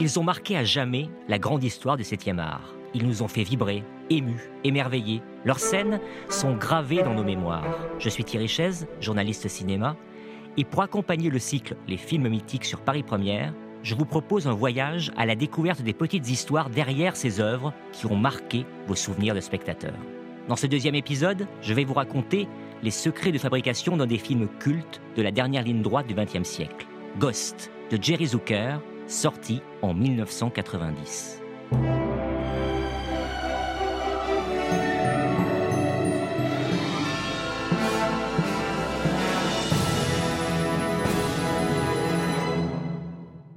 Ils ont marqué à jamais la grande histoire du 7e art. Ils nous ont fait vibrer, émus, émerveillés. Leurs scènes sont gravées dans nos mémoires. Je suis Thierry Chaise, journaliste cinéma, et pour accompagner le cycle Les films mythiques sur Paris Première, je vous propose un voyage à la découverte des petites histoires derrière ces œuvres qui ont marqué vos souvenirs de spectateurs. Dans ce deuxième épisode, je vais vous raconter les secrets de fabrication d'un des films cultes de la dernière ligne droite du XXe siècle, Ghost, de Jerry Zucker, sorti en 1990.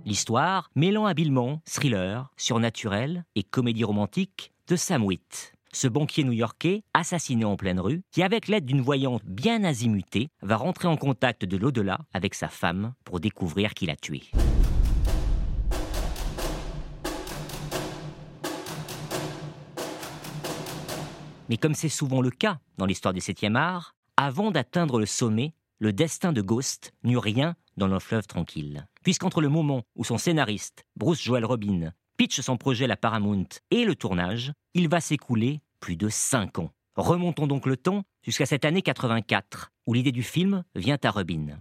L'histoire mêlant habilement thriller, surnaturel et comédie romantique de Sam Witt, ce banquier new-yorkais, assassiné en pleine rue, qui avec l'aide d'une voyante bien azimutée, va rentrer en contact de l'au-delà avec sa femme pour découvrir qui l'a tué. Mais comme c'est souvent le cas dans l'histoire du 7e art, avant d'atteindre le sommet, le destin de Ghost n'eut rien dans le fleuve tranquille. Puisqu'entre le moment où son scénariste, Bruce Joel Robin, pitch son projet La Paramount et le tournage, il va s'écouler plus de 5 ans. Remontons donc le temps jusqu'à cette année 84, où l'idée du film vient à Robin.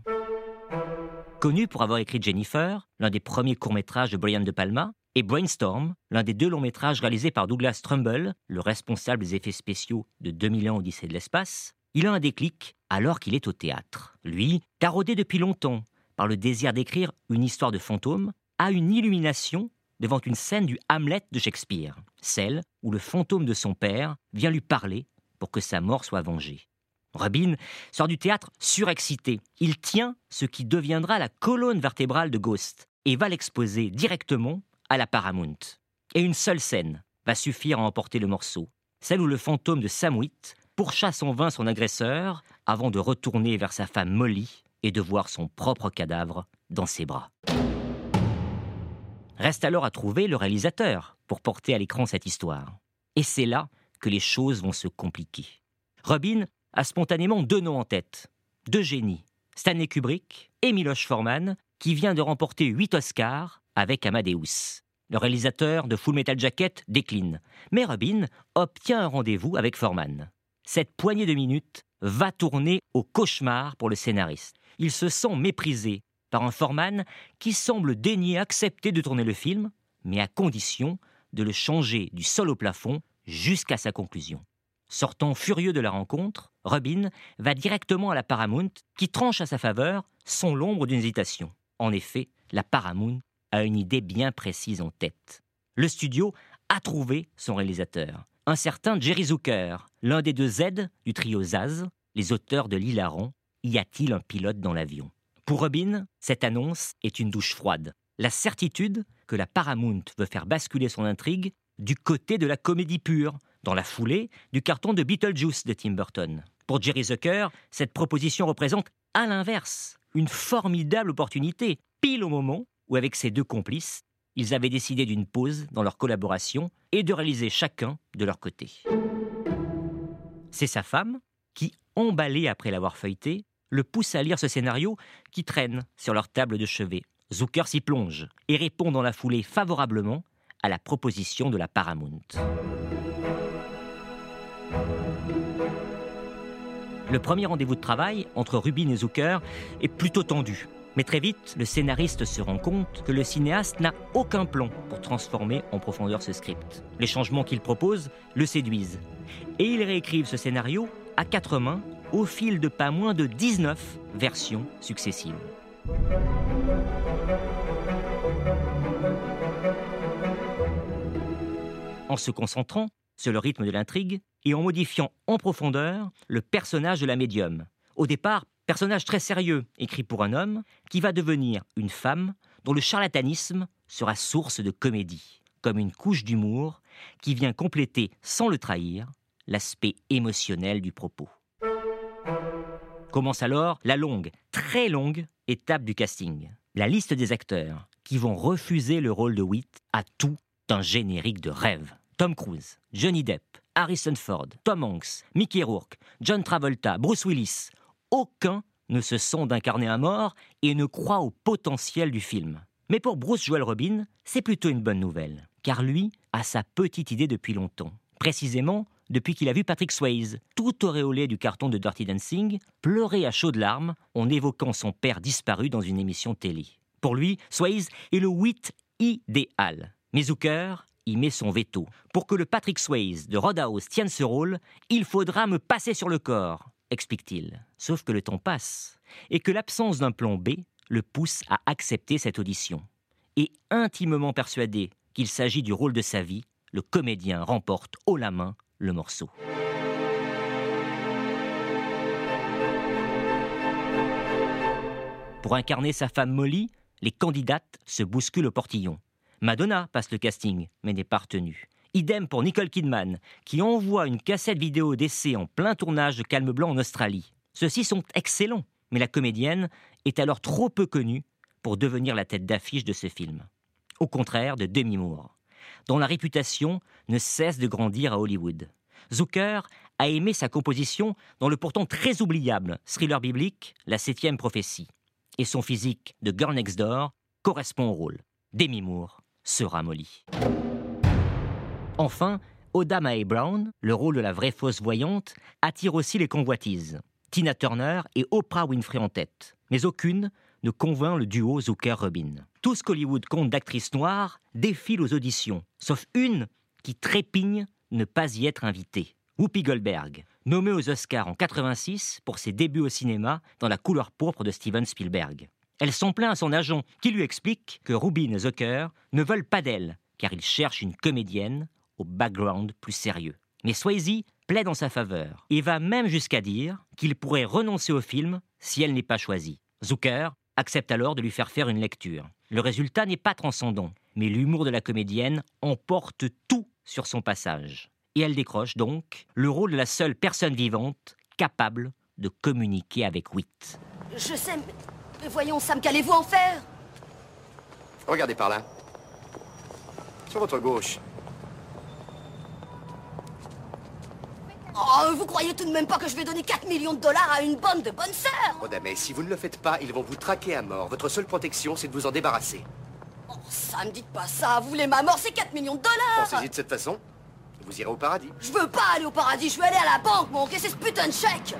Connu pour avoir écrit Jennifer, l'un des premiers courts-métrages de Brian De Palma, et Brainstorm, l'un des deux longs-métrages réalisés par Douglas Trumbull, le responsable des effets spéciaux de 2001 Odyssée de l'espace, il a un déclic alors qu'il est au théâtre. Lui, taraudé depuis longtemps par le désir d'écrire une histoire de fantôme, a une illumination devant une scène du Hamlet de Shakespeare, celle où le fantôme de son père vient lui parler pour que sa mort soit vengée. Robin sort du théâtre surexcité. Il tient ce qui deviendra la colonne vertébrale de Ghost et va l'exposer directement à la Paramount. Et une seule scène va suffire à emporter le morceau, celle où le fantôme de Samwit pourchasse en vain son agresseur avant de retourner vers sa femme Molly et de voir son propre cadavre dans ses bras. Reste alors à trouver le réalisateur pour porter à l'écran cette histoire. Et c'est là que les choses vont se compliquer. Robin a spontanément deux noms en tête, deux génies, Stanley Kubrick et Miloš Forman, qui vient de remporter huit Oscars avec Amadeus. Le réalisateur de Full Metal Jacket décline, mais Robin obtient un rendez-vous avec Forman. Cette poignée de minutes va tourner au cauchemar pour le scénariste. Il se sent méprisé par un Forman qui semble daigner accepter de tourner le film, mais à condition de le changer du sol au plafond jusqu'à sa conclusion. Sortant furieux de la rencontre, Robin va directement à la Paramount qui tranche à sa faveur sans l'ombre d'une hésitation. En effet, la Paramount a une idée bien précise en tête. Le studio a trouvé son réalisateur, un certain Jerry Zucker, l'un des deux Z du trio Zaz, les auteurs de l'hilarant Y a-t-il un pilote dans l'avion? Pour Robin, cette annonce est une douche froide. La certitude que la Paramount veut faire basculer son intrigue du côté de la comédie pure, dans la foulée du carton de Beetlejuice de Tim Burton. Pour Jerry Zucker, cette proposition représente, à l'inverse, une formidable opportunité, pile au moment où, avec ses deux complices, ils avaient décidé d'une pause dans leur collaboration et de réaliser chacun de leur côté. C'est sa femme qui, emballée après l'avoir feuilleté, le pousse à lire ce scénario qui traîne sur leur table de chevet. Zucker s'y plonge et répond dans la foulée favorablement à la proposition de la Paramount. Le premier rendez-vous de travail entre Rubin et Zucker est plutôt tendu. Mais très vite, le scénariste se rend compte que le cinéaste n'a aucun plan pour transformer en profondeur ce script. Les changements qu'il propose le séduisent. Et ils réécrivent ce scénario à quatre mains au fil de pas moins de 19 versions successives. En se concentrant sur le rythme de l'intrigue et en modifiant en profondeur le personnage de la médium. Au départ, personnage très sérieux, écrit pour un homme, qui va devenir une femme dont le charlatanisme sera source de comédie, comme une couche d'humour qui vient compléter, sans le trahir, l'aspect émotionnel du propos. Commence alors la longue, très longue étape du casting. La liste des acteurs qui vont refuser le rôle de Witt a tout un générique de rêve. Tom Cruise, Johnny Depp, Harrison Ford, Tom Hanks, Mickey Rourke, John Travolta, Bruce Willis, aucun ne se sent d'incarner un mort et ne croit au potentiel du film. Mais pour Bruce Joel Robin, c'est plutôt une bonne nouvelle, car lui a sa petite idée depuis longtemps. Précisément, depuis qu'il a vu Patrick Swayze, tout auréolé du carton de Dirty Dancing, pleurer à chaudes larmes en évoquant son père disparu dans une émission télé. Pour lui, Swayze est le 8 idéal. Mais Zucker y met son veto. Pour que le Patrick Swayze de Roadhouse tienne ce rôle, il faudra me passer sur le corps, explique-t-il. Sauf que le temps passe, et que l'absence d'un plan B le pousse à accepter cette audition. Et intimement persuadé qu'il s'agit du rôle de sa vie, le comédien remporte haut la main le morceau. Pour incarner sa femme Molly, les candidates se bousculent au portillon. Madonna passe le casting, mais n'est pas retenue. Idem pour Nicole Kidman, qui envoie une cassette vidéo d'essai en plein tournage de Calme Blanc en Australie. Ceux-ci sont excellents, mais la comédienne est alors trop peu connue pour devenir la tête d'affiche de ce film. Au contraire de Demi Moore, dont la réputation ne cesse de grandir à Hollywood. Zucker a aimé sa composition dans le pourtant très oubliable thriller biblique La Septième Prophétie. Et son physique de Girl Next Door correspond au rôle. Demi Moore sera Molly. Enfin, Oda Mae Brown, le rôle de la vraie fausse voyante, attire aussi les convoitises. Tina Turner et Oprah Winfrey en tête. Mais aucune ne convainc le duo Zucker-Robin. Tout ce qu'Hollywood compte d'actrices noires défile aux auditions, sauf une qui trépigne ne pas y être invitée. Whoopi Goldberg, nommée aux Oscars en 86 pour ses débuts au cinéma dans La couleur pourpre de Steven Spielberg. Elle s'en plaint à son agent, qui lui explique que Rubin et Zucker ne veulent pas d'elle, car ils cherchent une comédienne au background plus sérieux. Mais Swayze plaide en sa faveur et va même jusqu'à dire qu'il pourrait renoncer au film si elle n'est pas choisie. Zucker accepte alors de lui faire faire une lecture. Le résultat n'est pas transcendant, mais l'humour de la comédienne emporte tout sur son passage. Et elle décroche donc le rôle de la seule personne vivante capable de communiquer avec Wit. Je sais, mais voyons, Sam, qu'allez-vous en faire? Regardez par là. Sur votre gauche. Oh, vous croyez tout de même pas que je vais donner 4 millions de dollars à une bande de bonnes sœurs Oh, mais si vous ne le faites pas, ils vont vous traquer à mort. Votre seule protection, c'est de vous en débarrasser. Oh, Sam, dites pas ça. Vous voulez ma mort, c'est 4 millions de dollars Pensez-y de cette façon, vous irez au paradis. Je veux pas aller au paradis, je veux aller à la banque, mon encaisser ce putain de chèque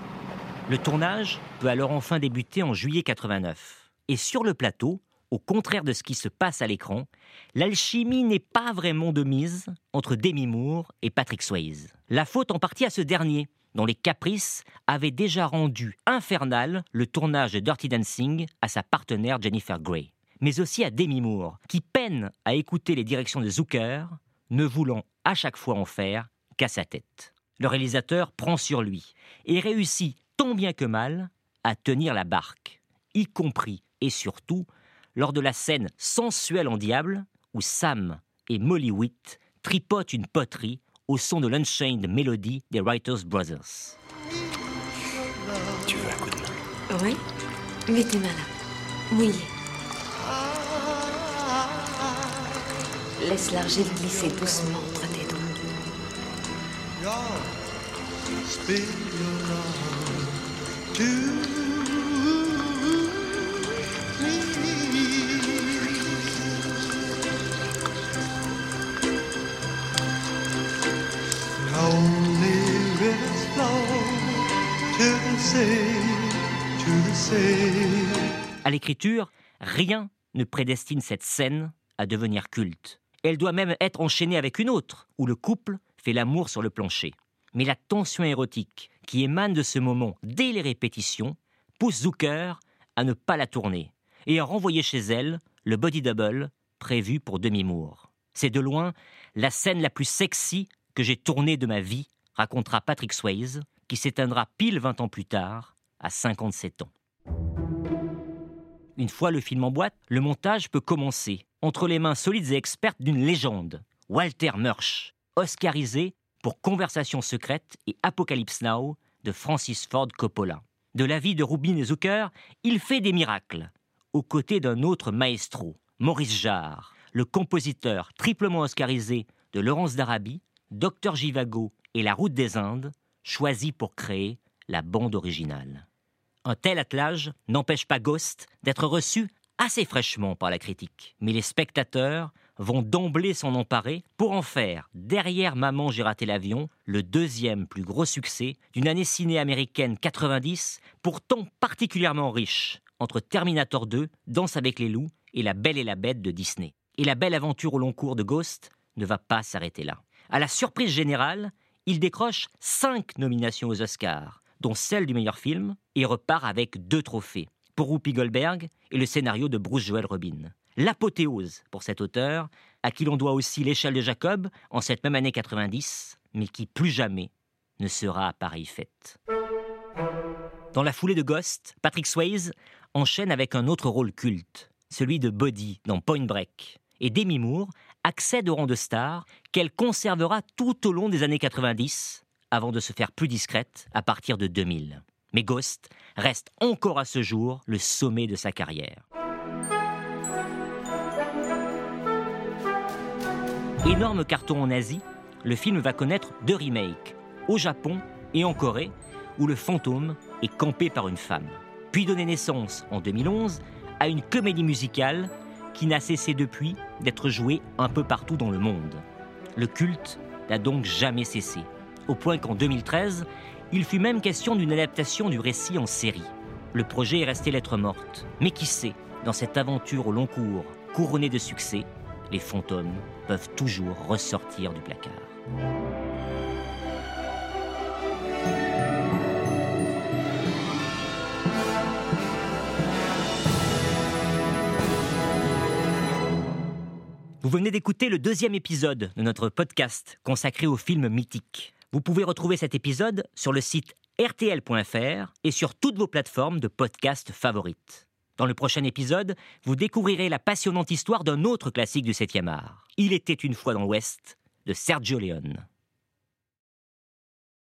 Le tournage peut alors enfin débuter en juillet 89. Et sur le plateau, au contraire de ce qui se passe à l'écran, l'alchimie n'est pas vraiment de mise entre Demi Moore et Patrick Swayze. La faute en partie à ce dernier, dont les caprices avaient déjà rendu infernal le tournage de Dirty Dancing à sa partenaire Jennifer Grey. Mais aussi à Demi Moore, qui peine à écouter les directions de Zucker, ne voulant à chaque fois en faire qu'à sa tête. Le réalisateur prend sur lui et réussit tant bien que mal à tenir la barque, y compris et surtout lors de la scène sensuelle en diable où Sam et Molly Witt tripotent une poterie au son de l'Unchained Melody des Writers Brothers. Tu veux un coup de main? Oui Mets tes mains là. Mouillées. Laisse l'argile glisser doucement entre tes doigts. À l'écriture, rien ne prédestine cette scène à devenir culte. Elle doit même être enchaînée avec une autre, où le couple fait l'amour sur le plancher. Mais la tension érotique qui émane de ce moment dès les répétitions pousse Zucker à ne pas la tourner et à renvoyer chez elle le body double prévu pour demi-mour. C'est de loin la scène la plus sexy que j'ai tournée de ma vie, racontera Patrick Swayze, qui s'éteindra pile 20 ans plus tard, à 57 ans. Une fois le film en boîte, le montage peut commencer entre les mains solides et expertes d'une légende, Walter Murch, oscarisé pour Conversation secrète et Apocalypse Now de Francis Ford Coppola. De la vie de Rubin et Zucker, il fait des miracles, aux côtés d'un autre maestro, Maurice Jarre, le compositeur triplement oscarisé de Laurence d'Arabie, Docteur Givago et La Route des Indes, choisi pour créer la bande originale. Un tel attelage n'empêche pas Ghost d'être reçu assez fraîchement par la critique, mais les spectateurs vont d'emblée s'en emparer pour en faire, derrière Maman j'ai raté l'avion, le deuxième plus gros succès d'une année ciné américaine 90, pourtant particulièrement riche, entre Terminator 2, Danse avec les loups et La Belle et la Bête de Disney. Et la belle aventure au long cours de Ghost ne va pas s'arrêter là. À la surprise générale, il décroche cinq nominations aux Oscars, dont celle du meilleur film, et repart avec deux trophées, pour Whoopi Goldberg et le scénario de Bruce Joel Robin. L'apothéose pour cet auteur, à qui l'on doit aussi l'échelle de Jacob en cette même année 90, mais qui plus jamais ne sera à pareille fête. Dans la foulée de Ghost, Patrick Swayze enchaîne avec un autre rôle culte, celui de Body dans Point Break. Et Demi Moore accède au rang de star qu'elle conservera tout au long des années 90, avant de se faire plus discrète à partir de 2000. Mais Ghost reste encore à ce jour le sommet de sa carrière. Énorme carton en Asie, le film va connaître deux remakes, au Japon et en Corée, où le fantôme est campé par une femme. Puis donner naissance, en 2011, à une comédie musicale qui n'a cessé depuis d'être jouée un peu partout dans le monde. Le culte n'a donc jamais cessé, au point qu'en 2013, il fut même question d'une adaptation du récit en série. Le projet est resté lettre morte, mais qui sait, dans cette aventure au long cours, couronnée de succès, les fantômes peuvent toujours ressortir du placard. Vous venez d'écouter le deuxième épisode de notre podcast consacré aux films mythiques. Vous pouvez retrouver cet épisode sur le site rtl.fr et sur toutes vos plateformes de podcast favorites. Dans le prochain épisode, vous découvrirez la passionnante histoire d'un autre classique du 7e art. Il était une fois dans l'Ouest de Sergio Leone.